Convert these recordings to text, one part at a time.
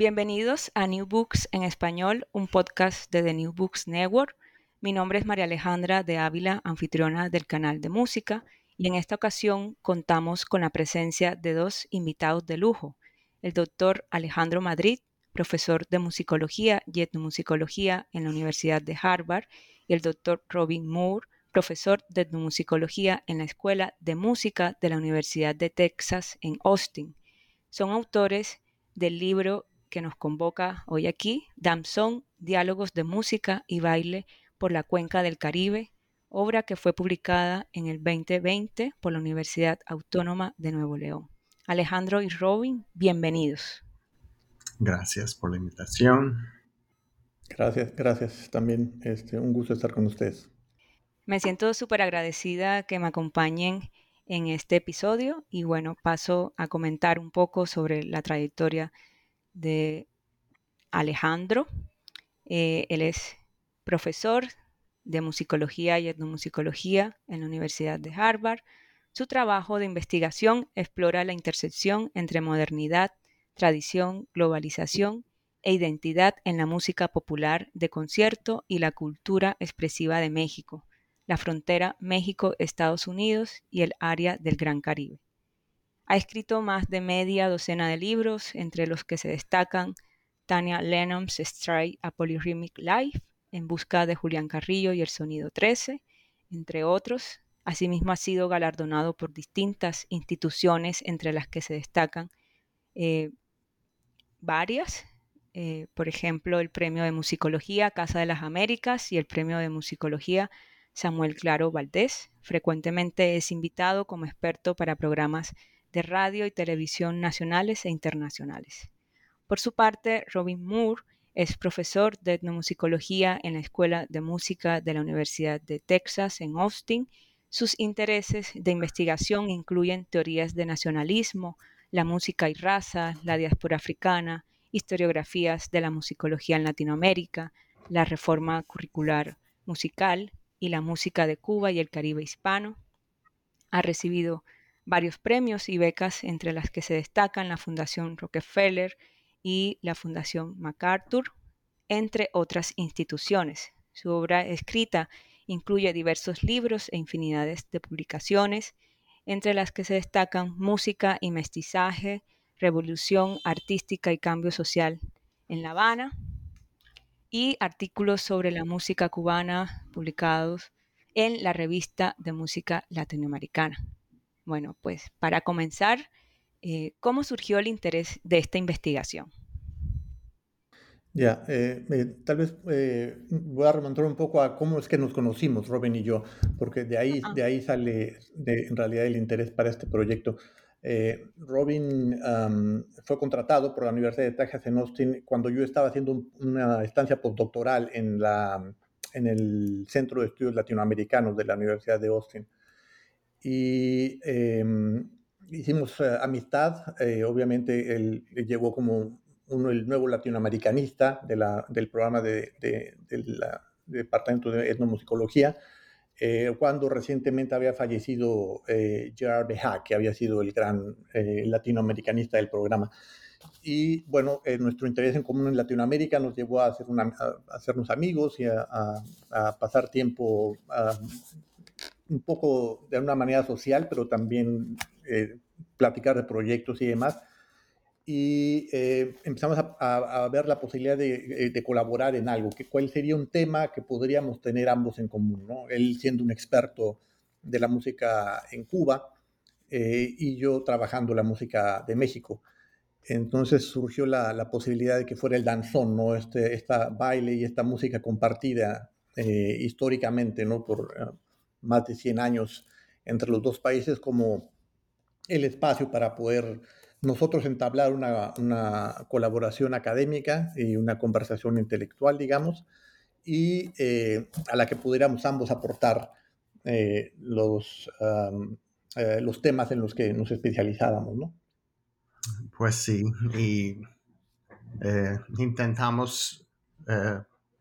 Bienvenidos a New Books en español, un podcast de The New Books Network. Mi nombre es María Alejandra de Ávila, anfitriona del canal de música, y en esta ocasión contamos con la presencia de dos invitados de lujo, el doctor Alejandro Madrid, profesor de musicología y etnomusicología en la Universidad de Harvard, y el doctor Robin Moore, profesor de etnomusicología en la Escuela de Música de la Universidad de Texas en Austin. Son autores del libro que nos convoca hoy aquí, Damson, Diálogos de Música y Baile por la Cuenca del Caribe, obra que fue publicada en el 2020 por la Universidad Autónoma de Nuevo León. Alejandro y Robin, bienvenidos. Gracias por la invitación. Gracias, gracias. También este, un gusto estar con ustedes. Me siento súper agradecida que me acompañen en este episodio y bueno, paso a comentar un poco sobre la trayectoria de Alejandro. Eh, él es profesor de musicología y etnomusicología en la Universidad de Harvard. Su trabajo de investigación explora la intersección entre modernidad, tradición, globalización e identidad en la música popular de concierto y la cultura expresiva de México, la frontera México-Estados Unidos y el área del Gran Caribe. Ha escrito más de media docena de libros, entre los que se destacan Tania Lennon's Stray a Polyrhythmic Life, En busca de Julián Carrillo y el Sonido 13, entre otros. Asimismo ha sido galardonado por distintas instituciones, entre las que se destacan eh, varias, eh, por ejemplo, el Premio de Musicología Casa de las Américas y el Premio de Musicología Samuel Claro Valdés. Frecuentemente es invitado como experto para programas de radio y televisión nacionales e internacionales. Por su parte, Robin Moore es profesor de etnomusicología en la Escuela de Música de la Universidad de Texas en Austin. Sus intereses de investigación incluyen teorías de nacionalismo, la música y raza, la diáspora africana, historiografías de la musicología en Latinoamérica, la reforma curricular musical y la música de Cuba y el Caribe hispano. Ha recibido varios premios y becas, entre las que se destacan la Fundación Rockefeller y la Fundación MacArthur, entre otras instituciones. Su obra escrita incluye diversos libros e infinidades de publicaciones, entre las que se destacan Música y Mestizaje, Revolución Artística y Cambio Social en La Habana, y artículos sobre la música cubana publicados en la revista de música latinoamericana. Bueno, pues para comenzar, eh, ¿cómo surgió el interés de esta investigación? Ya, eh, tal vez eh, voy a remontar un poco a cómo es que nos conocimos, Robin y yo, porque de ahí, de ahí sale en realidad el interés para este proyecto. Robin fue contratado por la Universidad de Texas en Austin cuando yo estaba haciendo una estancia postdoctoral en, la, en el Centro de Estudios Latinoamericanos de la Universidad de Austin y em, hicimos eh, amistad. Eh, obviamente él, llegó como uno, el nuevo latinoamericanista de la, del programa de, del Departamento de Etnomusicología, eh, cuando recientemente había fallecido Gerard Beha, que había sido el gran latinoamericanista del programa. Y bueno, nuestro interés en común en Latinoamérica nos llevó a, hacer una, hacernos amigos y a, a pasar tiempo un poco de una manera social, pero también eh, platicar de proyectos y demás. Y eh, empezamos a, ver la posibilidad eh, de, colaborar en algo, que cuál sería un tema que podríamos tener ambos en común, ¿no? Él siendo un experto de la música en Cuba y yo trabajando la música de México. Entonces surgió la, posibilidad de que fuera el danzón, ¿no? Este esta baile y esta música compartida históricamente, ¿no? Por, más de 100 años entre los dos países como el espacio para poder nosotros entablar una, una, colaboración académica y una conversación intelectual, digamos, y eh, a la que pudiéramos ambos aportar eh, los, eh, los temas en los que nos especializábamos, ¿no? Pues sí, y intentamos,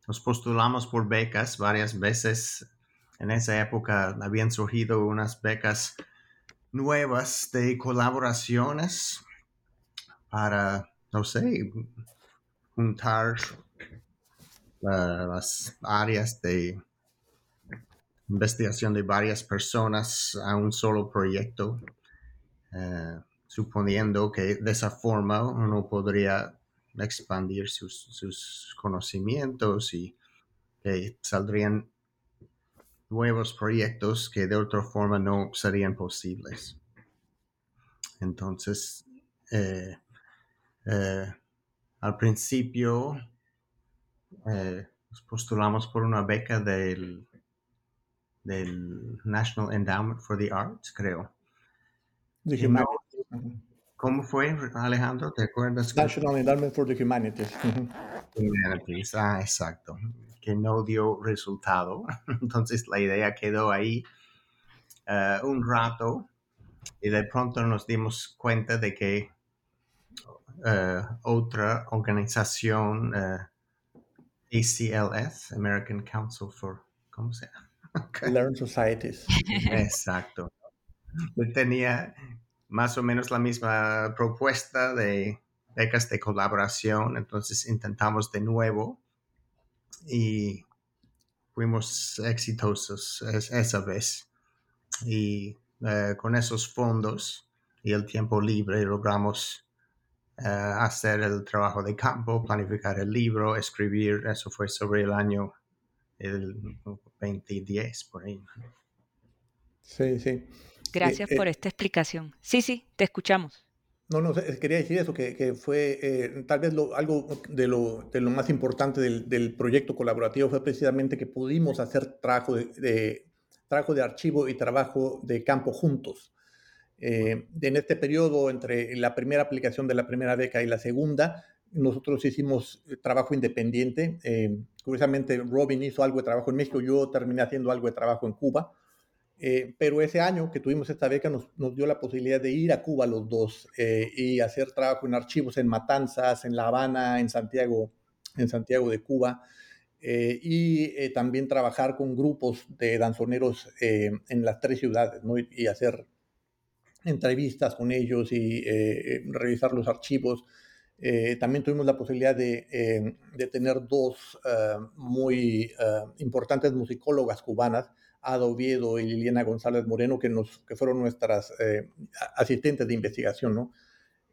nos postulamos por becas varias veces. En esa época habían surgido unas becas nuevas de colaboraciones para, no sé, juntar las áreas de investigación de varias personas a un solo proyecto, eh, suponiendo que de esa forma uno podría expandir sus, sus conocimientos y que saldrían nuevos proyectos que de otra forma no serían posibles. Entonces, eh, eh, al principio eh, nos postulamos por una beca del, del National Endowment for the Arts, creo. ¿Cómo fue, Alejandro? ¿Te acuerdas? National Endowment for the Humanities. Humanities, ah, exacto. Que no dio resultado. Entonces la idea quedó ahí eh, un rato y de pronto nos dimos cuenta de que uh, otra organización, uh, ACLS, American Council for, ¿cómo se llama? Learn Societies. Exacto. Tenía más o menos la misma propuesta de becas de colaboración, entonces intentamos de nuevo y fuimos exitosos esa vez. Y uh, con esos fondos y el tiempo libre logramos eh, hacer el trabajo de campo, planificar el libro, escribir, eso fue sobre el año el 2010, por ahí. Sí, sí. Gracias por eh, esta explicación. Sí, sí, te escuchamos. No, no, quería decir eso, que, fue eh, tal vez algo de lo, de lo, más importante del, proyecto colaborativo fue precisamente que pudimos hacer trabajo de, trabajo de archivo y trabajo de campo juntos. Eh, en este periodo, entre la primera aplicación de la primera beca y la segunda, nosotros hicimos eh, trabajo independiente. Eh, curiosamente, Robin hizo algo de trabajo en México, yo terminé haciendo algo de trabajo en Cuba. Pero ese año que tuvimos esta beca nos, nos, dio la posibilidad de ir a Cuba los dos y hacer trabajo en archivos en Matanzas, en La Habana, en Santiago, en Santiago de Cuba. y también trabajar con grupos de danzoneros en las tres ciudades ¿no? y hacer entrevistas con ellos y eh, revisar los archivos. Eh, también tuvimos la posibilidad de, eh, de tener dos muy importantes musicólogas cubanas, Ada Oviedo y Liliana González Moreno, que, nos, que fueron nuestras asistentes de investigación, ¿no?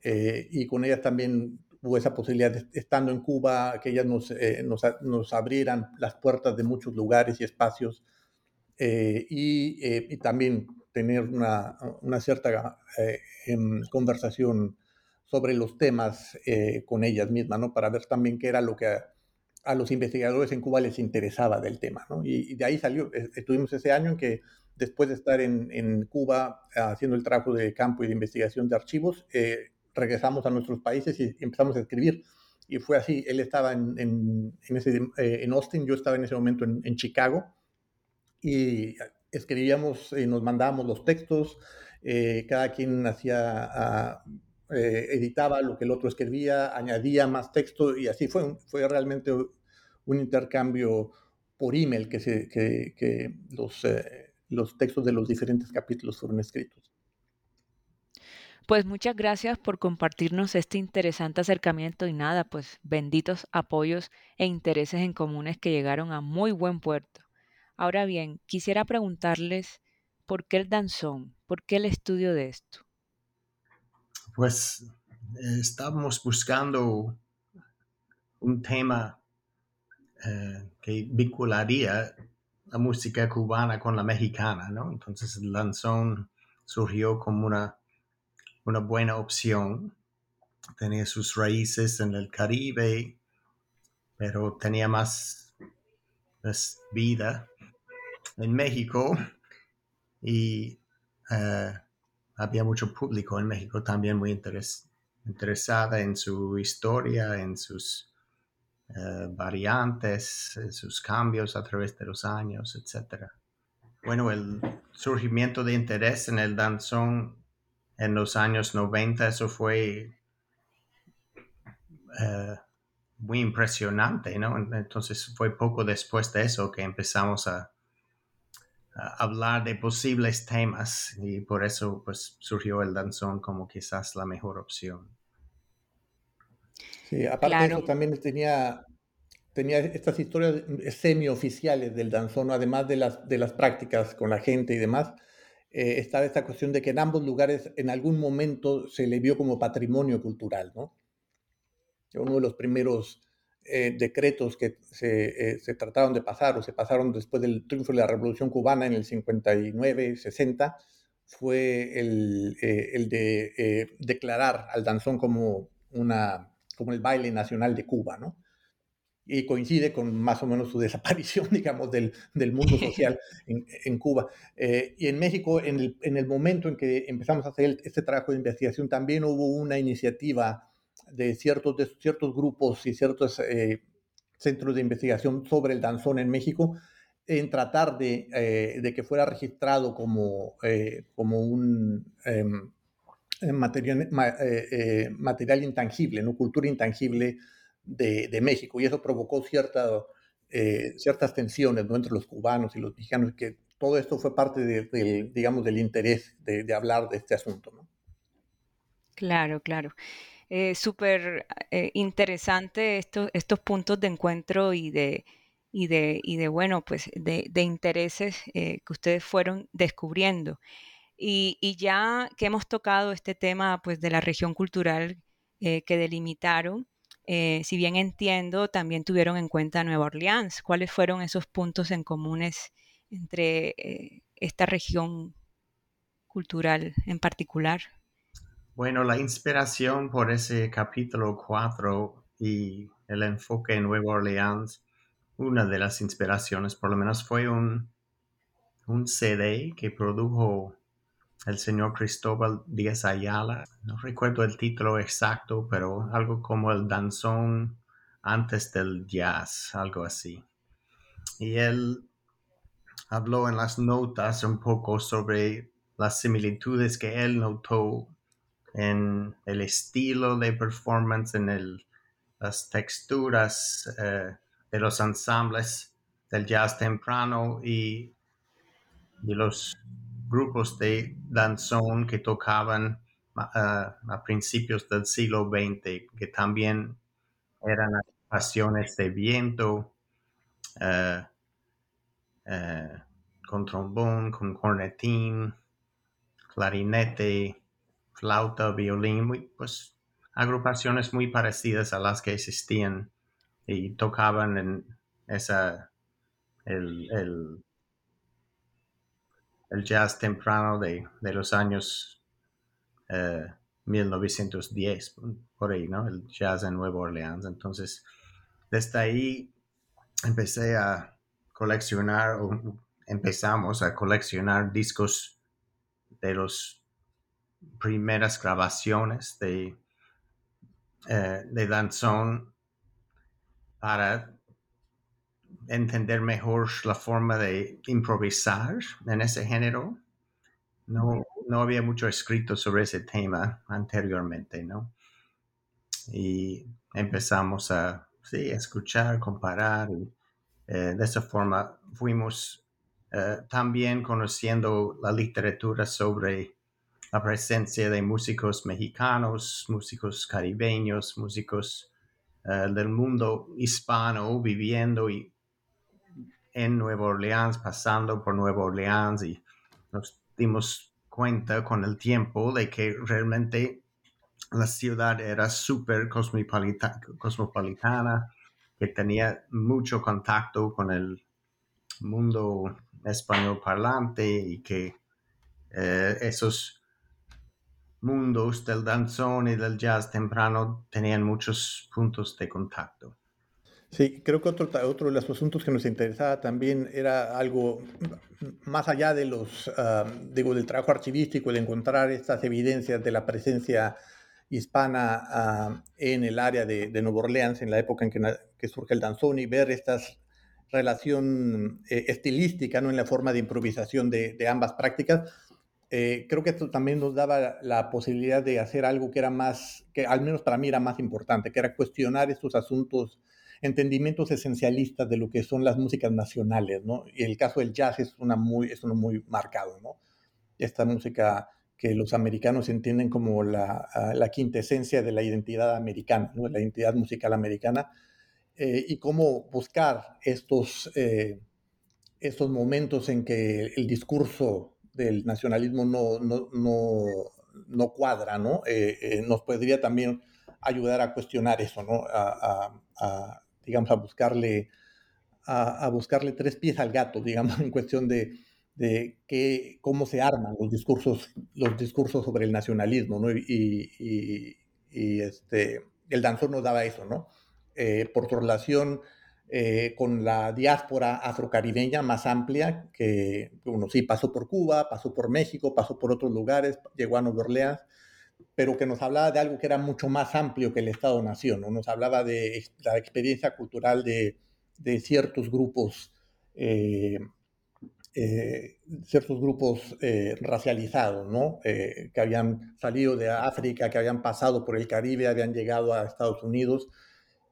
y con ellas también hubo esa posibilidad, de, estando en Cuba, que ellas nos, nos, nos, abrieran las puertas de muchos lugares y espacios. Y, también tener una, una cierta eh, em, conversación sobre los temas eh, con ellas mismas, ¿no? Para ver también qué era lo que a, los investigadores en Cuba les interesaba del tema, ¿no? Y, de ahí salió, eh, estuvimos ese año en que después de estar en, en Cuba haciendo el trabajo de campo y de investigación de archivos, regresamos a nuestros países y empezamos a escribir. Y fue así, él estaba en, en, en, ese, en Austin, yo estaba en ese momento en, Chicago, y escribíamos y nos mandábamos los textos, eh, cada quien hacía, ah, eh, editaba lo que el otro escribía, añadía más texto y así fue, fue realmente un intercambio por email que, se, que, los, eh, los textos de los diferentes capítulos fueron escritos. Pues muchas gracias por compartirnos este interesante acercamiento y nada, pues benditos apoyos e intereses en comunes que llegaron a muy buen puerto. Ahora bien, quisiera preguntarles por qué el danzón, por qué el estudio de esto. Pues estamos buscando un tema eh, que vincularía la música cubana con la mexicana, ¿no? Entonces el danzón surgió como una, una buena opción. Tenía sus raíces en el Caribe, pero tenía más pues, vida en México y eh, había mucho público en México también muy interesada en su historia, en sus eh, variantes, en sus cambios a través de los años, etc. Bueno, el surgimiento de interés en el danzón en los años 90, eso fue eh, muy impresionante, ¿no? Entonces fue poco después de eso que empezamos a, hablar de posibles temas y por eso pues surgió el danzón como quizás la mejor opción. Sí, aparte de eso también tenía, tenía estas historias semioficiales del danzón, además de las, de las prácticas con la gente y demás, eh, estaba esta cuestión de que en ambos lugares en algún momento se le vio como patrimonio cultural, ¿no? Uno de los primeros eh, decretos que eh, se, trataron de pasar o se pasaron después del triunfo de la Revolución Cubana en el 59-60 fue el, eh, el de declarar al danzón como, una, como el baile nacional de Cuba, ¿no? y coincide con más o menos su desaparición, digamos, del, del mundo social en, en Cuba. y en México, en el, en el, momento en que empezamos a hacer este trabajo de investigación, también hubo una iniciativa de ciertos, de ciertos grupos y ciertos eh, centros de investigación sobre el danzón en México en tratar de, eh, de que fuera registrado como, eh, como un em, material, material, intangible, ¿no? cultura intangible de, de, México. Y eso provocó cierta, ciertas tensiones ¿no? entre los cubanos y los mexicanos, que todo esto fue parte de, digamos, del interés de, hablar de este asunto. ¿no? Claro, claro eh, súper eh, interesante estos, estos puntos de encuentro y de, y de, y de bueno, pues de, de intereses eh, que ustedes fueron descubriendo. Y, y, ya que hemos tocado este tema pues de la región cultural eh, que delimitaron, si bien entiendo, también tuvieron en cuenta Nueva Orleans. ¿Cuáles fueron esos puntos en comunes entre esta región cultural en particular? Bueno, la inspiración por ese capítulo 4 y el enfoque en Nueva Orleans, una de las inspiraciones por lo menos fue un, un CD que produjo el señor Cristóbal Díaz Ayala. No recuerdo el título exacto, pero algo como el danzón antes del jazz, algo así. Y él habló en las notas un poco sobre las similitudes que él notó en el estilo de performance, en las texturas eh, de los ensambles del jazz temprano y, de los grupos de danzón que tocaban eh, a principios del siglo XX, que también eran pasiones de viento, eh, con trombón, con cornetín, clarinete, flauta, violín, pues agrupaciones muy parecidas a las que existían y tocaban en esa el, el, jazz temprano de, los años 1910, eh, por ahí, ¿no? El jazz en Nueva Orleans. Entonces, desde ahí empecé a coleccionar, o empezamos a coleccionar discos de los primeras grabaciones de, eh, de danzón para entender mejor la forma de improvisar en ese género. No, no había mucho escrito sobre ese tema anteriormente, ¿no? Y empezamos a sí, escuchar, comparar y eh, de esa forma fuimos eh, también conociendo la literatura sobre la presencia de músicos mexicanos, músicos caribeños, músicos eh, del mundo hispano viviendo y en Nueva Orleans, pasando por Nueva Orleans y nos dimos cuenta con el tiempo de que realmente la ciudad era súper cosmopolitana, que tenía mucho contacto con el mundo español parlante y que eh, esos mundos del danzón y del jazz temprano tenían muchos puntos de contacto. Sí, creo que otro, otro de los asuntos que nos interesaba también era algo más allá de los, digo, del trabajo archivístico, el encontrar estas evidencias de la presencia hispana en el área de, de, Nueva Orleans, en la época en que, surge el danzón, y ver esta relación eh, estilística ¿no? en la forma de improvisación de, ambas prácticas. Eh, creo que esto también nos daba la posibilidad de hacer algo que era más, que al menos para mí era más importante, que era cuestionar estos asuntos entendimientos esencialistas de lo que son las músicas nacionales, ¿no? Y el caso del jazz es, una muy, es uno muy marcado, ¿no? Esta música que los americanos entienden como la, ah, la quintesencia de la identidad americana, ¿no? la identidad musical americana, eh, y cómo buscar estos, eh, estos momentos en que el discurso del nacionalismo no, no, no, no cuadra, ¿no? Eh, nos podría también ayudar a cuestionar eso, ¿no? A, a, digamos, a buscarle, a, buscarle tres pies al gato, digamos, en cuestión de, de que, cómo se arman los discursos, los discursos sobre el nacionalismo, ¿no? Y, y, este, el danzón nos daba eso, ¿no? Eh, por su relación eh, con la diáspora afrocaribeña más amplia, que, uno sí pasó por Cuba, pasó por México, pasó por otros lugares, llegó a Nueva Orleans, pero que nos hablaba de algo que era mucho más amplio que el Estado-Nación, ¿no? nos hablaba de la experiencia cultural de, de ciertos grupos, eh, eh, ciertos grupos eh, racializados, ¿no? que habían salido de África, que habían pasado por el Caribe, habían llegado a Estados Unidos,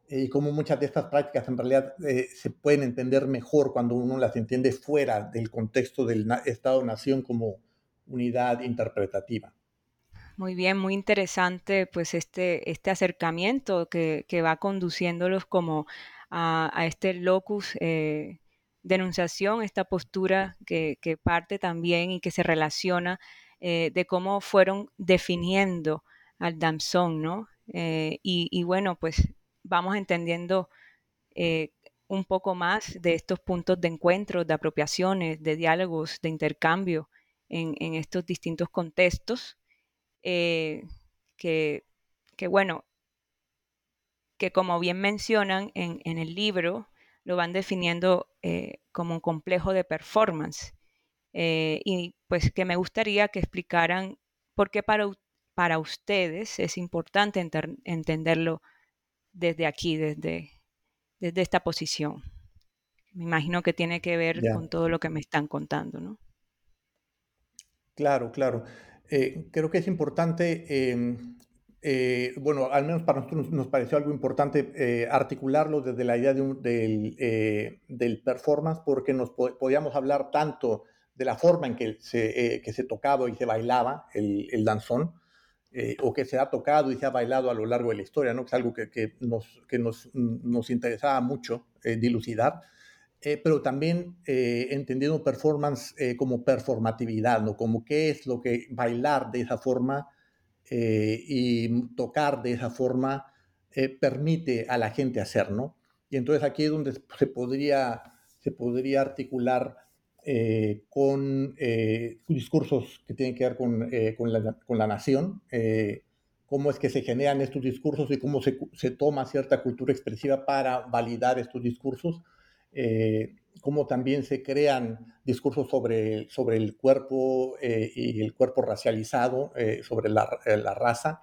y como muchas de estas prácticas en realidad se pueden entender mejor cuando uno las entiende fuera del contexto del Estado-Nación como unidad interpretativa. Muy bien, muy interesante pues este, este acercamiento que, va conduciéndolos como a, este locus eh, denunciación, esta postura que, parte también y que se relaciona eh, de cómo fueron definiendo al danzón, ¿no? Eh, y, bueno, pues vamos entendiendo un poco más de estos puntos de encuentro, de apropiaciones, de diálogos, de intercambio en, en estos distintos contextos. Eh, que, bueno, que como bien mencionan en, el libro, lo van definiendo eh, como un complejo de performance. Eh, y pues que me gustaría que explicaran por qué para, para ustedes es importante entenderlo desde aquí, desde, desde esta posición. Me imagino que tiene que ver con todo lo que me están contando, ¿no? Claro, claro. Eh, creo que es importante, em, eh, bueno, al menos para nosotros nos pareció algo importante eh, articularlo desde la idea del, del, performance, porque nos podíamos hablar tanto de la forma en que se, que se tocaba y se bailaba el, el danzón, o que se ha tocado y se ha bailado a lo largo de la historia, ¿no? que es algo que, que nos, que nos, nos interesaba mucho dilucidar eh, pero también eh, entendiendo performance eh, como performatividad, ¿no? Como qué es lo que bailar de esa forma y tocar de esa forma permite a la gente hacer, ¿no? Y entonces aquí es donde se podría, se podría articular con discursos que tienen que ver con, con, la, con la, nación, cómo es que se generan estos discursos y cómo se, se toma cierta cultura expresiva para validar estos discursos eh, cómo también se crean discursos sobre, sobre el cuerpo eh, y el cuerpo racializado, eh, sobre la, raza,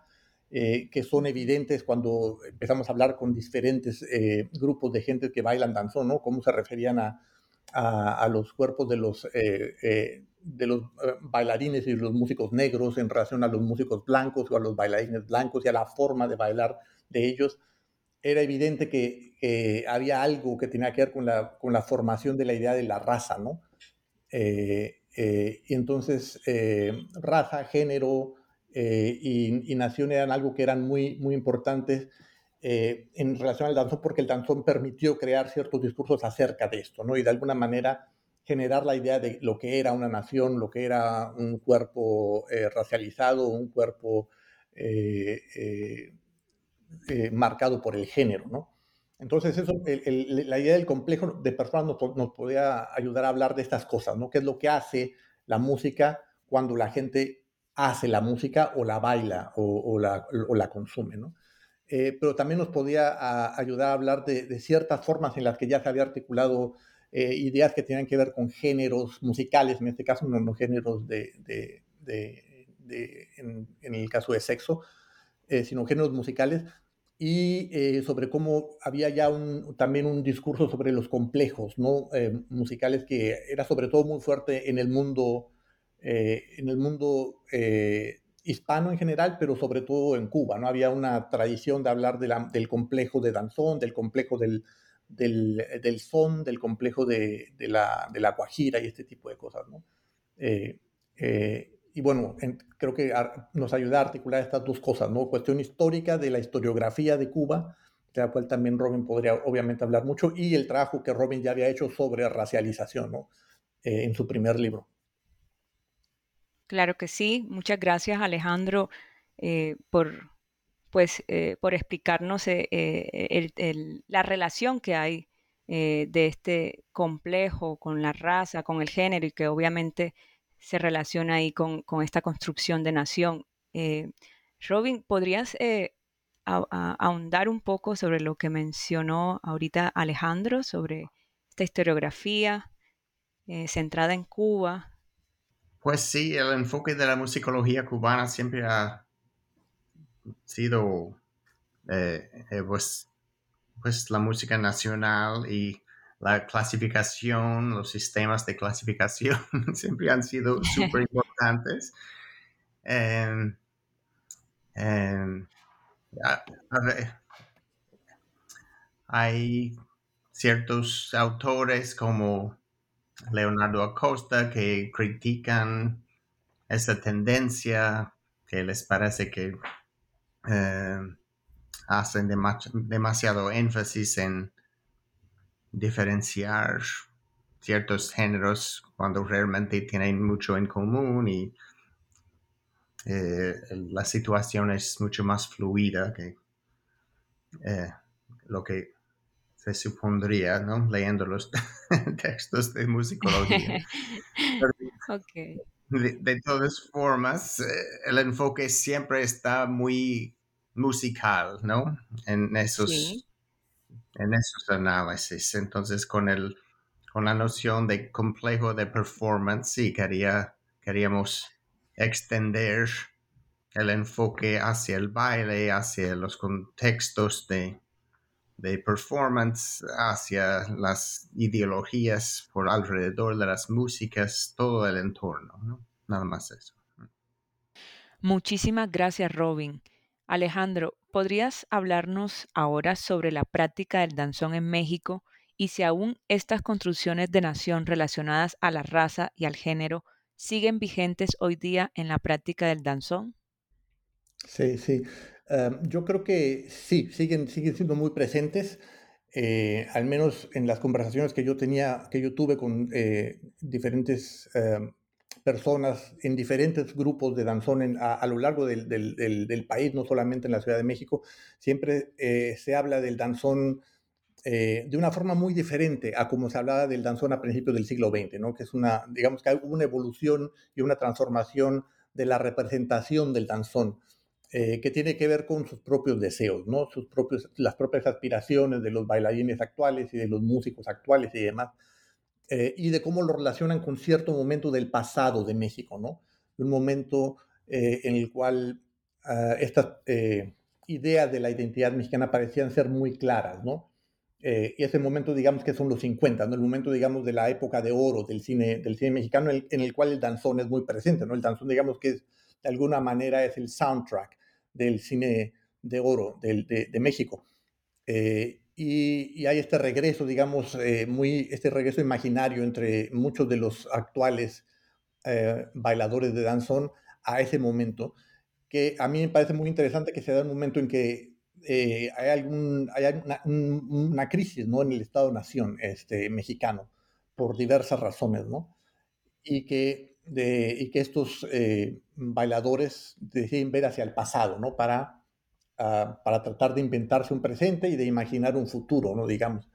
que son evidentes cuando empezamos a hablar con diferentes grupos de gente que bailan danzón, ¿no? Cómo se referían a, a, los cuerpos de los, de los bailarines y los músicos negros en relación a los músicos blancos o a los bailarines blancos y a la forma de bailar de ellos era evidente que había algo que tenía que ver con la, con la, formación de la idea de la raza, ¿no? Eh, eh, y entonces, eh, raza, género y, nación eran algo que eran muy, muy importantes en relación al danzón, porque el danzón permitió crear ciertos discursos acerca de esto, ¿no? Y de alguna manera generar la idea de lo que era una nación, lo que era un cuerpo racializado, un cuerpo eh, marcado por el género, ¿no? Entonces, eso, la idea del complejo de performance nos, nos, podría ayudar a hablar de estas cosas, ¿no? ¿Qué es lo que hace la música cuando la gente hace la música o la baila o, la, o la, consume, ¿no? Eh, pero también nos podía ayudar a hablar de, ciertas formas en las que ya se había articulado eh, ideas que tenían que ver con géneros musicales, en este caso no, no géneros de, en, el caso de sexo, eh, sino géneros musicales, y sobre cómo había ya un, también un discurso sobre los complejos ¿no? musicales que era sobre todo muy fuerte en el mundo, en el mundo hispano en general, pero sobre todo en Cuba. ¿no? Había una tradición de hablar del complejo de danzón, del complejo del, del, son, del complejo de, la, de, la, guajira y este tipo de cosas. ¿no? Eh, eh, y bueno, creo que nos ayuda a articular estas dos cosas, ¿no? Cuestión histórica de la historiografía de Cuba, de la cual también Robin podría obviamente hablar mucho, y el trabajo que Robin ya había hecho sobre racialización, ¿no? Eh, en su primer libro. Claro que sí. Muchas gracias, Alejandro, eh, por, pues, eh, por explicarnos eh, la relación que hay de este complejo con la raza, con el género y que obviamente se relaciona ahí con, esta construcción de nación. Robin, ¿podrías ahondar un poco sobre lo que mencionó ahorita Alejandro, sobre esta historiografía centrada en Cuba? Pues sí, el enfoque de la musicología cubana siempre ha sido eh, eh, pues, pues la música nacional y la clasificación, los sistemas de clasificación siempre han sido súper importantes. Em, em, hay ciertos autores como Leonardo Acosta que critican esa tendencia que les parece que eh, hacen demasiado énfasis en diferenciar ciertos géneros cuando realmente tienen mucho en común y eh, la situación es mucho más fluida que eh, lo que se supondría, ¿no? Leyendo los textos de musicología. de, todas formas, eh, el enfoque siempre está muy musical, ¿no? En esos, en esos análisis. Entonces, con el con la noción de complejo de performance, sí, quería, queríamos extender el enfoque hacia el baile, hacia los contextos de, de performance hacia las ideologías por alrededor de las músicas, todo el entorno, ¿no? Nada más eso. Muchísimas gracias, Robin. Alejandro, ¿podrías hablarnos ahora sobre la práctica del danzón en México y si aún estas construcciones de nación relacionadas a la raza y al género siguen vigentes hoy día en la práctica del danzón? Sí, sí. Yo creo que sí, siguen, siguen siendo muy presentes, eh, al menos en las conversaciones que yo tenía, que yo tuve con eh, diferentes em, personas en diferentes grupos de danzón a, lo largo del, del, país, no solamente en la Ciudad de México, siempre eh, se habla del danzón de una forma muy diferente a como se hablaba del danzón a principios del siglo XX, ¿no? que es una, digamos que hay una evolución y una transformación de la representación del danzón. Eh, que tiene que ver con sus propios deseos, ¿no? Sus propios, las propias aspiraciones de los bailarines actuales y de los músicos actuales y demás, eh, y de cómo lo relacionan con cierto momento del pasado de México, ¿no? Un momento eh, en el cual ah, estas ideas de la identidad mexicana parecían ser muy claras, ¿no? y ese momento, digamos que son los 50, ¿no? El momento, digamos, de la época de oro del cine, del cine mexicano, en el, en el cual el danzón es muy presente, ¿no? El danzón, digamos que es, de alguna manera es el soundtrack del cine de oro de, México. Eh, y, hay este regreso, digamos, eh, muy, este regreso imaginario entre muchos de los actuales eh, bailadores de danzón a ese momento, que a mí me parece muy interesante que se da un momento en que hay, algún, hay una, crisis ¿no? en el Estado-Nación este, mexicano, por diversas razones, ¿no? Y que y que estos eh, bailadores deciden ver hacia el pasado, ¿no? Para, ah, para tratar de inventarse un presente y de imaginar un futuro, ¿no? Digamos.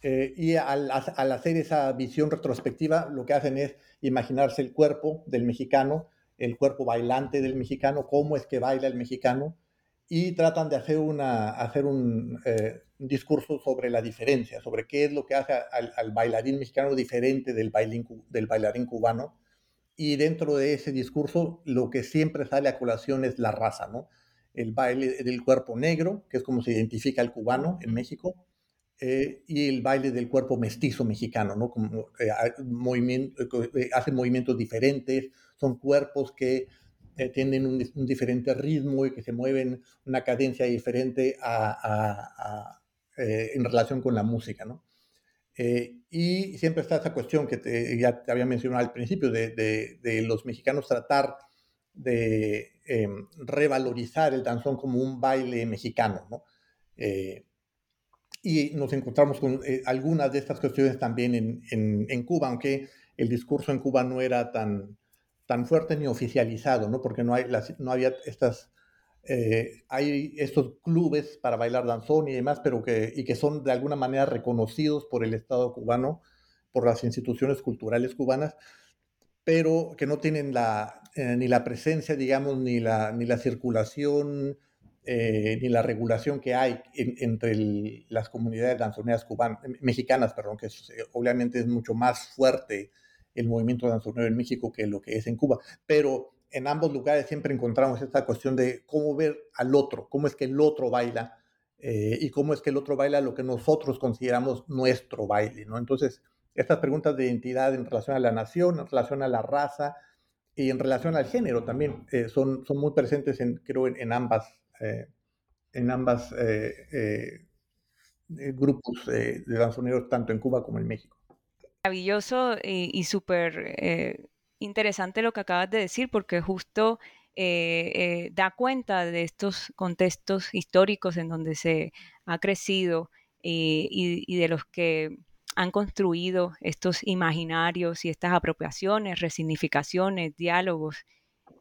Eh, y al, hacer esa visión retrospectiva, lo que hacen es imaginarse el cuerpo del mexicano, el cuerpo bailante del mexicano, cómo es que baila el mexicano, y tratan de hacer, una, hacer un, discurso sobre la diferencia, sobre qué es lo que hace al, bailarín mexicano diferente del, del bailarín cubano. Y dentro de ese discurso, lo que siempre sale a colación es la raza, ¿no? El baile del cuerpo negro, que es como se identifica el cubano en México, eh, y el baile del cuerpo mestizo mexicano, ¿no? Como, eh, movimiento, eh, hacen movimientos diferentes, son cuerpos que tienen un, diferente ritmo y que se mueven una cadencia diferente a, en relación con la música, ¿no? Y siempre está esa cuestión que ya te había mencionado al principio, de, de, los mexicanos tratar de em, revalorizar el danzón como un baile mexicano, ¿no? y nos encontramos con eh, algunas de estas cuestiones también en, en, Cuba, aunque el discurso en Cuba no era tan, tan fuerte ni oficializado, ¿no? porque no, hay no había estas, eh, hay estos clubes para bailar danzón y demás, pero que, y que son de alguna manera reconocidos por el Estado cubano, por las instituciones culturales cubanas, pero que no tienen la, eh, ni la presencia, digamos, ni la, ni la circulación eh, ni la regulación que hay entre las comunidades danzoneras cubanas, mexicanas, perdón, que obviamente es mucho más fuerte el movimiento danzonero en México que lo que es en Cuba. Pero en ambos lugares siempre encontramos esta cuestión de cómo ver al otro, cómo es que el otro baila eh, y cómo es que el otro baila lo que nosotros consideramos nuestro baile, ¿no? Entonces, estas preguntas de identidad en relación a la nación, en relación a la raza y en relación al género también son, son muy presentes, en, creo, en ambas eh, en ambas eh, eh, grupos de danzoneros, tanto en Cuba como en México. Maravilloso y, súper interesante lo que acabas de decir, porque justo da cuenta de estos contextos históricos en donde se ha crecido y, de los que han construido estos imaginarios y estas apropiaciones, resignificaciones, diálogos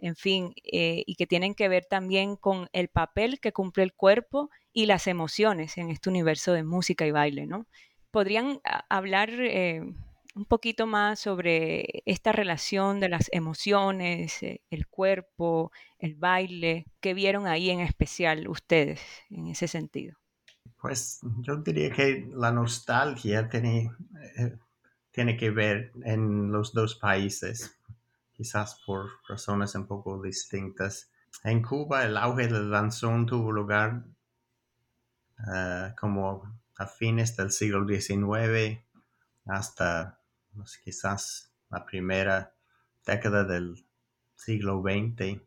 en fin, eh, y que tienen que ver también con el papel que cumple el cuerpo y las emociones en este universo de música y baile, ¿no? ¿Podrían hablar eh, un poquito más sobre esta relación de las emociones, eh, el cuerpo, el baile? ¿Qué vieron ahí en especial ustedes en ese sentido? Pues yo diría que la nostalgia tiene, tiene que ver en los dos países quizás por razones un poco distintas. En Cuba el auge del danzón tuvo lugar eh, como a fines del siglo XIX hasta pues, quizás la primera década del siglo XX.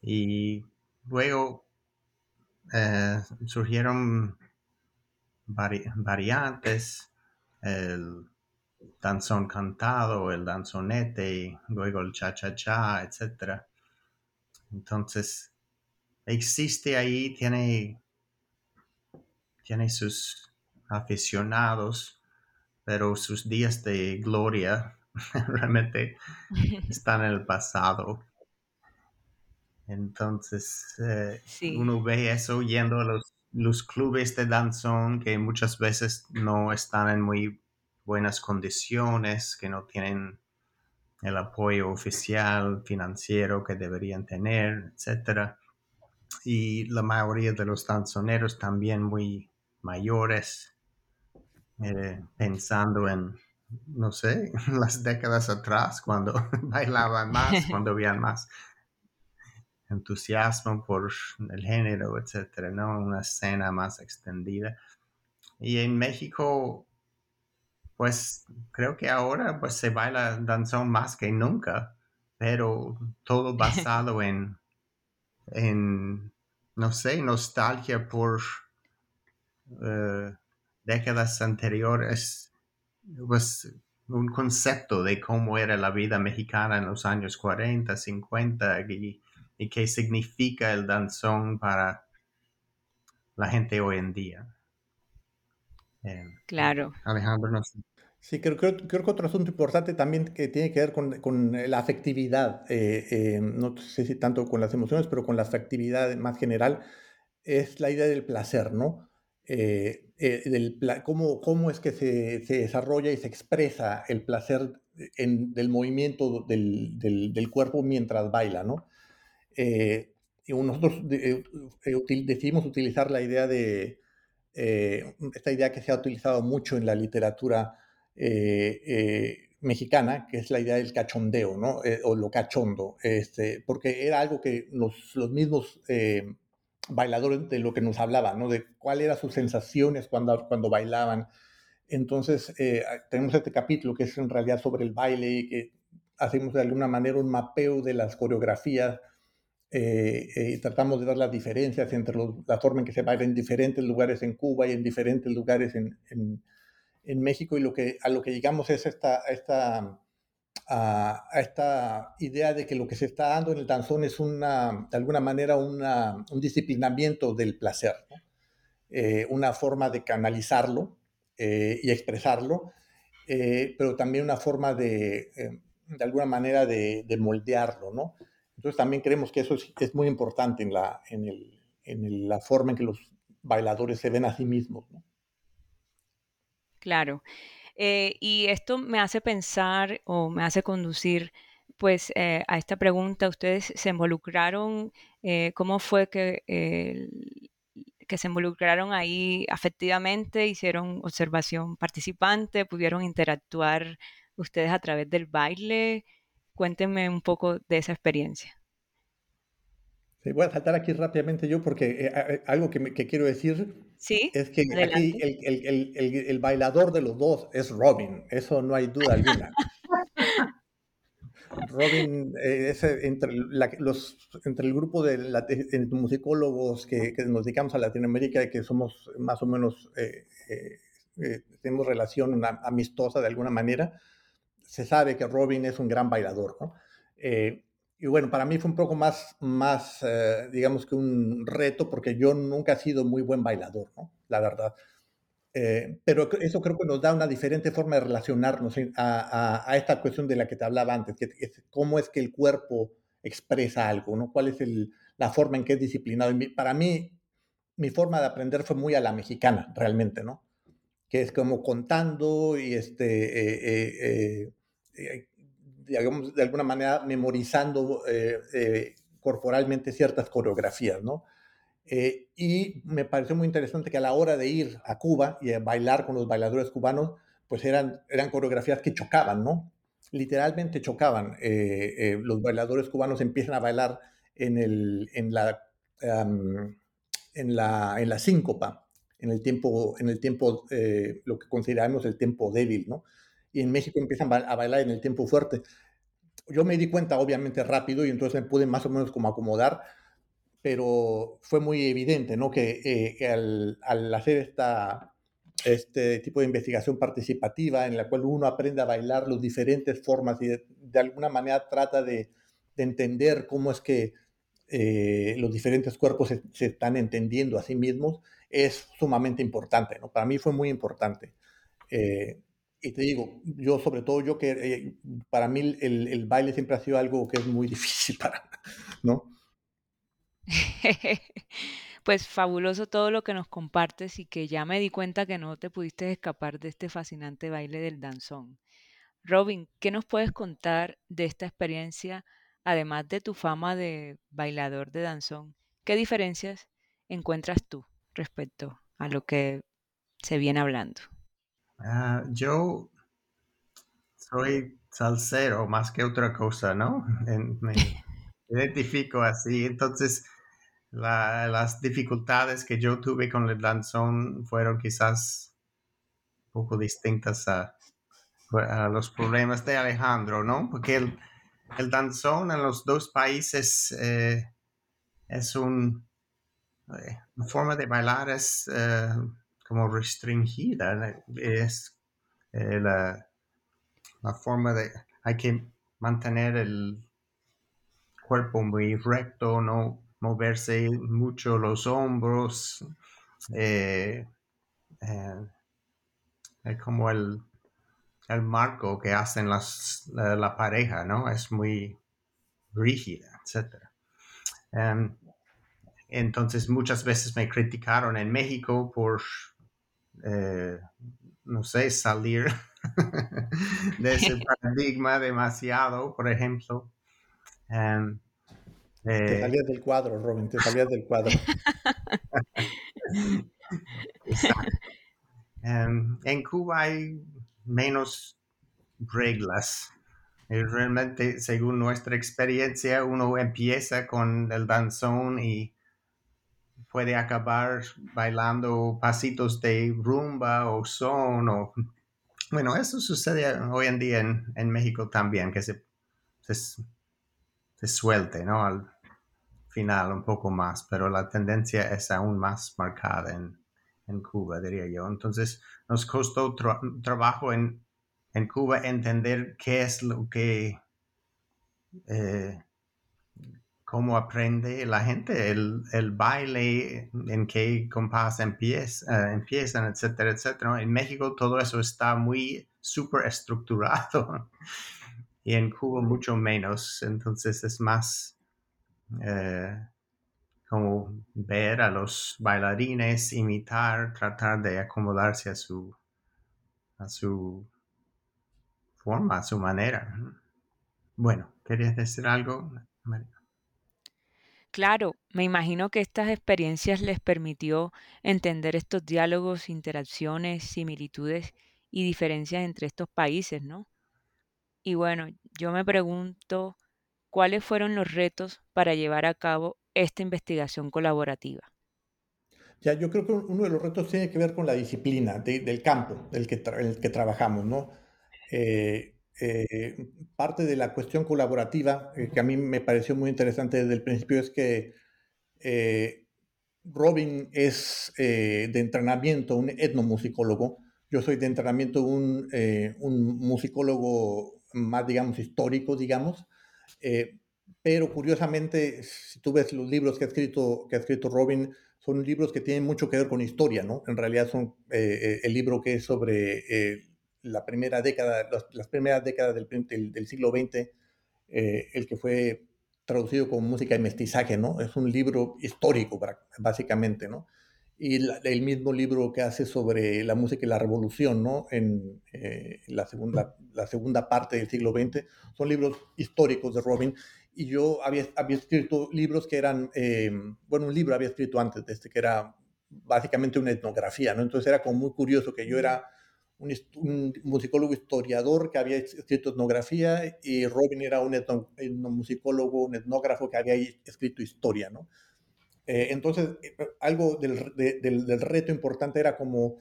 Y luego eh, surgieron variantes, el danzón cantado, el danzonete, luego el cha-cha-cha, etc. Entonces, existe ahí, tiene, tiene sus aficionados, pero sus días de gloria realmente están en el pasado. Entonces, eh, uno ve eso yendo a los, los clubes de danzón que muchas veces no están en muy buenas condiciones, que no tienen el apoyo oficial financiero que deberían tener, etc. Y la mayoría de los danzoneros también muy mayores, eh, pensando en, no sé, las décadas atrás, cuando bailaban más, cuando habían más entusiasmo por el género, etcétera, ¿no? Una escena más extendida. Y en México pues creo que ahora pues se baila danzón más que nunca, pero todo basado en, en no sé, nostalgia por eh, décadas anteriores, pues un concepto de cómo era la vida mexicana en los años 40, 50 y, y qué significa el danzón para la gente hoy en día. Eh, claro. Alejandro, no Sí, creo, creo, creo, que otro asunto importante también que tiene que ver con, con la afectividad, eh, eh, no sé si tanto con las emociones, pero con la afectividad más general, es la idea del placer, ¿no? Eh, del cómo, cómo es que se, se, desarrolla y se expresa el placer en, del movimiento del, del, del, cuerpo mientras baila, ¿no? y nosotros decidimos utilizar la idea de, esta idea que se ha utilizado mucho en la literatura mexicana, que es la idea del cachondeo, ¿no? o lo cachondo, este, porque era algo que los, los mismos bailadores de lo que nos hablaban, ¿no? De cuáles eran sus sensaciones cuando, cuando bailaban. Entonces, eh, tenemos este capítulo que es en realidad sobre el baile y que hacemos de alguna manera un mapeo de las coreografías eh, eh, y tratamos de ver las diferencias entre la forma en que se baila en diferentes lugares en Cuba y en diferentes lugares en, en, en México y lo que, a lo que llegamos es esta, esta a, esta idea de que lo que se está dando en el danzón es una, de alguna manera una, un disciplinamiento del placer, eh, una forma de canalizarlo eh, y expresarlo, eh, pero también una forma de, de alguna manera, de, de, moldearlo, ¿no? Entonces también creemos que eso es, es muy importante en la, en, el, en la forma en que los bailadores se ven a sí mismos, ¿no? Claro. Eh, y esto me hace pensar o me hace conducir pues eh, a esta pregunta. Ustedes se involucraron, eh, ¿cómo fue que, que se involucraron ahí afectivamente? ¿Hicieron observación participante? ¿Pudieron interactuar ustedes a través del baile? Cuéntenme un poco de esa experiencia. Voy a saltar aquí rápidamente yo porque algo que, que quiero decir Sí, es que aquí el, el, el, el, bailador de los dos es Robin, eso no hay duda alguna. Robin eh, es entre, la, los, entre el grupo de, la, de musicólogos que, que, nos dedicamos a Latinoamérica y que somos más o menos, eh, eh, eh tenemos relación amistosa de alguna manera, se sabe que Robin es un gran bailador. ¿no? Eh, y bueno, para mí fue un poco más, más eh, digamos que un reto, porque yo nunca he sido muy buen bailador, ¿no? La verdad. Eh, pero eso creo que nos da una diferente forma de relacionarnos a, a, esta cuestión de la que te hablaba antes, que es cómo es que el cuerpo expresa algo, ¿no? ¿Cuál es la forma en que es disciplinado? Y para mí, mi forma de aprender fue muy a la mexicana, realmente, ¿no? Que es como contando y este, eh digamos, de alguna manera memorizando eh, eh, corporalmente ciertas coreografías, ¿no? Eh, y me pareció muy interesante que a la hora de ir a Cuba y a bailar con los bailadores cubanos, pues eran, eran coreografías que chocaban, ¿no? Literalmente chocaban. los bailadores cubanos empiezan a bailar en, el, en, la, um, en, la, en la síncopa, en el tiempo, en el tiempo lo que consideramos el tiempo débil, ¿no? Y en México empiezan a bailar en el tiempo fuerte. Yo me di cuenta obviamente rápido y entonces me pude más o menos como acomodar, pero fue muy evidente, ¿no? Que, eh, que al, al, hacer esta, este tipo de investigación participativa en la cual uno aprende a bailar las diferentes formas y de, de alguna manera trata de, de, entender cómo es que eh, los diferentes cuerpos se, se, están entendiendo a sí mismos, es sumamente importante, ¿no? Para mí fue muy importante. Eh, y te digo, yo sobre todo, yo que eh, para mí el, el, baile siempre ha sido algo que es muy difícil para, ¿no? pues fabuloso todo lo que nos compartes y que ya me di cuenta que no te pudiste escapar de este fascinante baile del danzón. Robin, ¿qué nos puedes contar de esta experiencia, además de tu fama de bailador de danzón? ¿Qué diferencias encuentras tú respecto a lo que se viene hablando? Uh, yo soy salsero más que otra cosa, ¿no? En, me identifico así. Entonces, la, las dificultades que yo tuve con el danzón fueron quizás un poco distintas a, a los problemas de Alejandro, ¿no? Porque el, el danzón en los dos países eh, es un, eh, una forma de bailar es... Eh, como restringida. Es eh, la, la, forma de... Hay que mantener el cuerpo muy recto, no moverse mucho los hombros. Eh, eh, como el, el, marco que hacen las, la, pareja, ¿no? Es muy rígida, etc. Em, entonces muchas veces me criticaron en México por eh, no sé, salir de ese paradigma demasiado, por ejemplo. Um, Te Eh, salías del cuadro, Robin, te salías del cuadro. exacto. Em, en Cuba hay menos reglas. Y realmente, según nuestra experiencia, uno empieza con el danzón y puede acabar bailando pasitos de rumba o son o bueno, eso sucede hoy en día en, en México también, que se, se, suelte, ¿no? Al final un poco más, pero la tendencia es aún más marcada en, en Cuba, diría yo. Entonces, nos costó tra trabajo en, en, Cuba entender qué es lo que, eh, cómo aprende la gente, el, el, baile, en qué compás empieza, uh, empiezan, etcétera, etcétera. En México todo eso está muy súper estructurado y en Cuba mucho menos. Entonces es más eh, como ver a los bailarines, imitar, tratar de acomodarse a su, a su forma, a su manera. Bueno, ¿querías decir algo? Claro, me imagino que estas experiencias les permitió entender estos diálogos, interacciones, similitudes y diferencias entre estos países, ¿no? Y bueno, yo me pregunto cuáles fueron los retos para llevar a cabo esta investigación colaborativa. Ya, yo creo que uno de los retos tiene que ver con la disciplina de, del campo que, tra el que trabajamos, ¿no? Eh, eh, parte de la cuestión colaborativa eh, que a mí me pareció muy interesante desde el principio es que eh, Robin es de entrenamiento un etnomusicólogo, yo soy de entrenamiento un, un musicólogo más, digamos, histórico, digamos, pero curiosamente, si tú ves los libros que ha escrito, que ha escrito Robin, son libros que tienen mucho que ver con historia, ¿no? En realidad son el libro que es sobre la primera década, las, las primeras décadas del, del, del siglo XX, eh, el que fue traducido como música de mestizaje, ¿no? Es un libro histórico, básicamente, ¿no? Y la, el mismo libro que hace sobre la música y la revolución, ¿no? En eh, la, segunda, la segunda parte del siglo XX, son libros históricos de Robin. Y yo había, había escrito libros que eran, eh, bueno, un libro había escrito antes de este, que era básicamente una etnografía, ¿no? Entonces era como muy curioso que yo era un, un, musicólogo historiador que había escrito etnografía y Robin era un etnomusicólogo, un etnógrafo que había escrito historia, ¿no? Eh, entonces, algo del, de, del, del, reto importante era como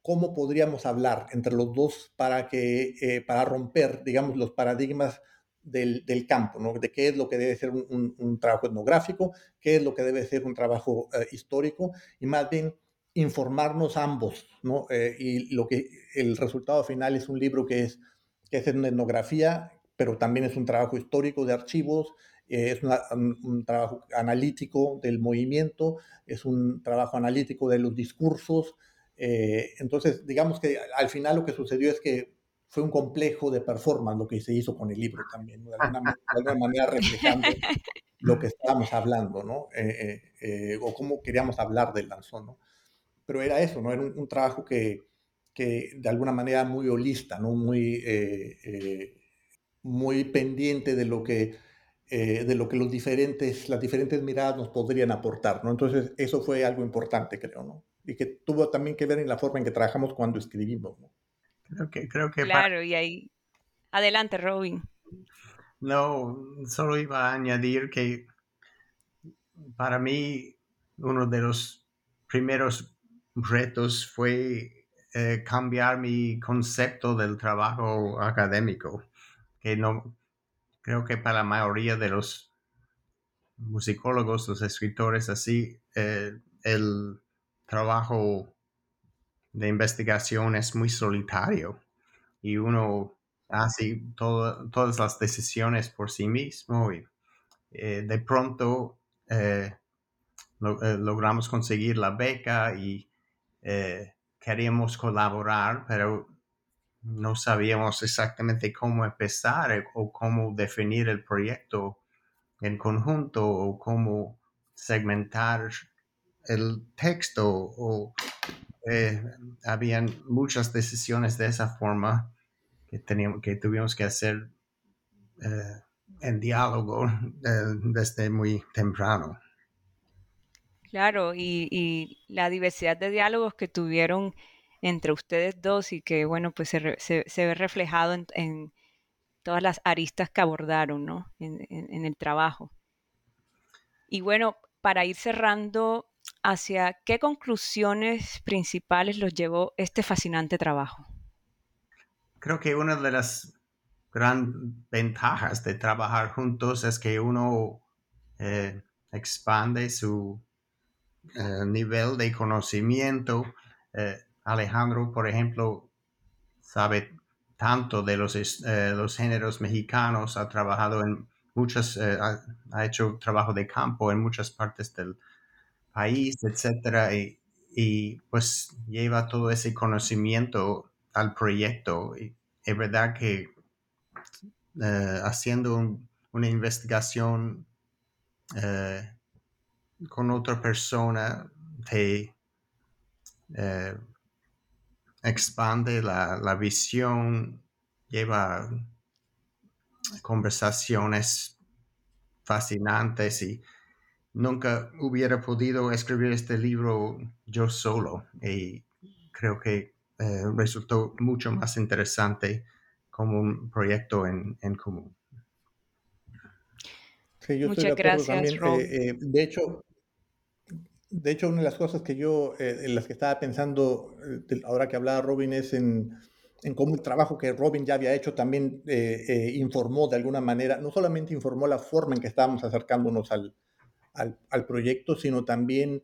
cómo podríamos hablar entre los dos para, que, eh, para romper, digamos, los paradigmas del, del, campo, ¿no? De qué es lo que debe ser un, un, un trabajo etnográfico, qué es lo que debe ser un trabajo eh, histórico, y más bien informarnos ambos, ¿no? Eh, y lo que el resultado final es un libro que es, que es una etnografía, pero también es un trabajo histórico de archivos, eh, es una, un, un, trabajo analítico del movimiento, es un trabajo analítico de los discursos. Eh, entonces, digamos que al final lo que sucedió es que fue un complejo de performance lo que se hizo con el libro también, ¿no? de, alguna, de, alguna, manera reflejando lo que estábamos hablando, ¿no? Eh, o cómo queríamos hablar del danzón, ¿no? Pero era eso, ¿no? Era un, un trabajo que, que, de alguna manera muy holista, ¿no? Muy, eh, eh, muy pendiente de lo que, eh, de lo que los diferentes, las diferentes miradas nos podrían aportar, ¿no? Entonces, eso fue algo importante, creo, ¿no? Y que tuvo también que ver en la forma en que trabajamos cuando escribimos, ¿no? Creo que, creo que claro, para... y ahí... Adelante, Robin. No, solo iba a añadir que para mí uno de los primeros retos fue eh, cambiar mi concepto del trabajo académico, que no creo que para la mayoría de los musicólogos, los escritores así, eh, el trabajo de investigación es muy solitario y uno hace todas las decisiones por sí mismo y eh, de pronto lo, logramos conseguir la beca y eh, queríamos colaborar, pero no sabíamos exactamente cómo empezar o cómo definir el proyecto en conjunto o cómo segmentar el texto o eh, habían muchas decisiones de esa forma que teníamos que tuvimos que hacer eh, en diálogo eh, desde muy temprano. Claro, y, la diversidad de diálogos que tuvieron entre ustedes dos y que, bueno, pues se, ve reflejado en, todas las aristas que abordaron, ¿no? En, el trabajo. Y bueno, para ir cerrando, ¿hacia qué conclusiones principales los llevó este fascinante trabajo? Creo que una de las grandes ventajas de trabajar juntos es que uno eh, expande su eh, nivel de conocimiento. Eh, Alejandro, por ejemplo, sabe tanto de los, eh, los géneros mexicanos, ha trabajado en muchas, ha, hecho trabajo de campo en muchas partes del país, etcétera, y, pues lleva todo ese conocimiento al proyecto. Es verdad que haciendo una investigación con otra persona te eh, expande la, visión, lleva conversaciones fascinantes y nunca hubiera podido escribir este libro yo solo y creo que eh, resultó mucho más interesante como un proyecto en, común. Muchas gracias, eh, de hecho, de hecho, una de las cosas que yo, eh, en las que estaba pensando, eh, ahora que hablaba Robin, es en, en, cómo el trabajo que Robin ya había hecho también eh, informó de alguna manera, no solamente informó la forma en que estábamos acercándonos al, al, proyecto, sino también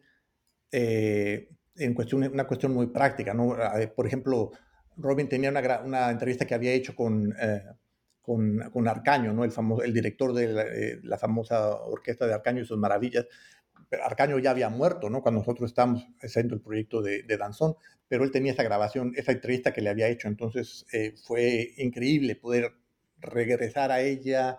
en cuestión, una cuestión muy práctica. ¿no? Por ejemplo, Robin tenía una, una entrevista que había hecho con, con, Arcaño, ¿no? el, famoso, director de la, la famosa orquesta de Arcaño y sus maravillas, Arcaño ya había muerto, ¿no? Cuando nosotros estábamos haciendo el proyecto de, Danzón, pero él tenía esa grabación, esa entrevista que le había hecho, entonces eh, fue increíble poder regresar a ella,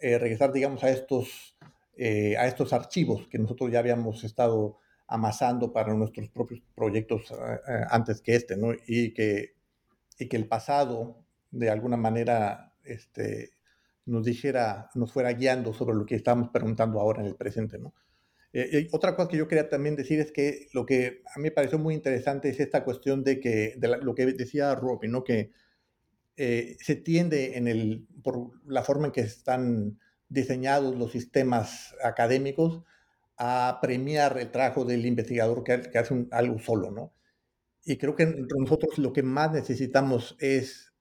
eh, regresar, digamos, a estos, eh, a estos archivos que nosotros ya habíamos estado amasando para nuestros propios proyectos antes que este, ¿no? Y que el pasado, de alguna manera, este, nos dijera, nos fuera guiando sobre lo que estamos preguntando ahora en el presente, ¿no? Eh, otra cosa que yo quería también decir es que lo que a mí me pareció muy interesante es esta cuestión de que, de lo que decía Robin, ¿no? que eh, se tiende en el, por la forma en que están diseñados los sistemas académicos a premiar el trabajo del investigador que, que hace algo solo, ¿no? Y creo que nosotros lo que más necesitamos es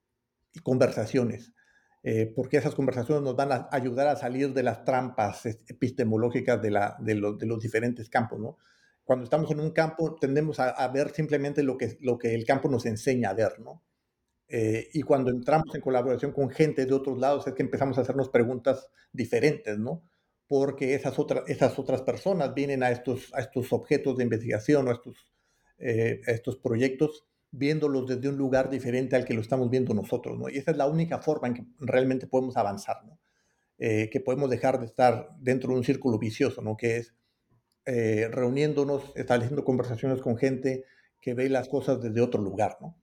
conversaciones. Eh, porque esas conversaciones nos van a ayudar a salir de las trampas epistemológicas de, los diferentes campos. Cuando estamos en un campo tendemos a, ver simplemente lo que, el campo nos enseña a ver. ¿no? Eh, y cuando entramos en colaboración con gente de otros lados es que empezamos a hacernos preguntas diferentes, ¿no? porque esas, otras personas vienen a estos, objetos de investigación o a estos, eh, a estos proyectos viéndolos desde un lugar diferente al que lo estamos viendo nosotros, ¿no? Y esa es la única forma en que realmente podemos avanzar, ¿no? Eh, que podemos dejar de estar dentro de un círculo vicioso, ¿no? Que es eh, reuniéndonos, estableciendo conversaciones con gente que ve las cosas desde otro lugar, ¿no?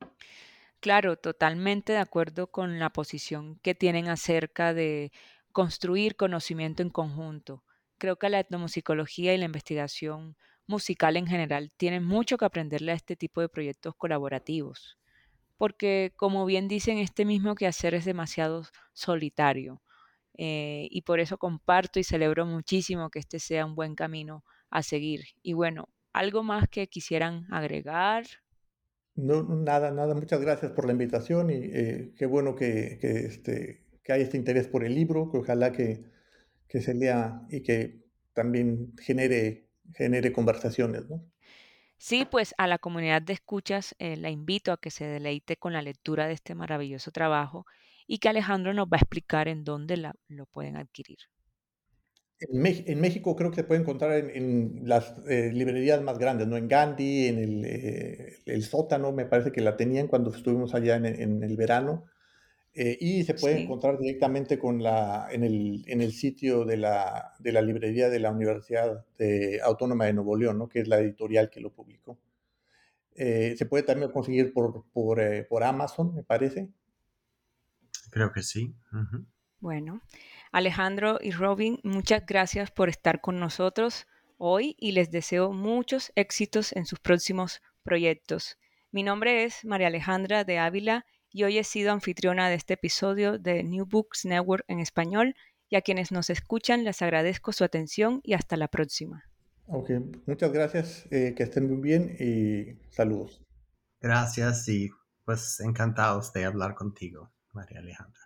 Claro, totalmente de acuerdo con la posición que tienen acerca de construir conocimiento en conjunto. Creo que la etnomusicología y la investigación musical en general tiene mucho que aprenderle a este tipo de proyectos colaborativos, porque como bien dicen, este mismo quehacer es demasiado solitario. Eh, y por eso comparto y celebro muchísimo que este sea un buen camino a seguir. Y bueno, ¿algo más que quisieran agregar? No, nada, nada. Muchas gracias por la invitación y eh, qué bueno que, que, este, que hay este interés por el libro, que ojalá que, que se lea y que también genere genere conversaciones, ¿no? Sí, pues a la comunidad de escuchas eh, la invito a que se deleite con la lectura de este maravilloso trabajo y que Alejandro nos va a explicar en dónde lo pueden adquirir. En, México creo que se puede encontrar en, las eh, librerías más grandes, ¿no? En Gandhi, en el, eh, el, sótano, me parece que la tenían cuando estuvimos allá en el verano. Eh, y se puede encontrar directamente con la, en, el, en el sitio de la, de la librería de la Universidad Autónoma de Nuevo León, ¿no? que es la editorial que lo publicó. Eh, se puede también conseguir por, por, eh, por, Amazon, me parece. Creo que sí. Bueno, Alejandro y Robin, muchas gracias por estar con nosotros hoy y les deseo muchos éxitos en sus próximos proyectos. Mi nombre es María Alejandra de Ávila y hoy he sido anfitriona de este episodio de New Books Network en español y a quienes nos escuchan les agradezco su atención y hasta la próxima. Ok, muchas gracias, eh, que estén muy bien y saludos. Gracias y pues encantados de hablar contigo, María Alejandra.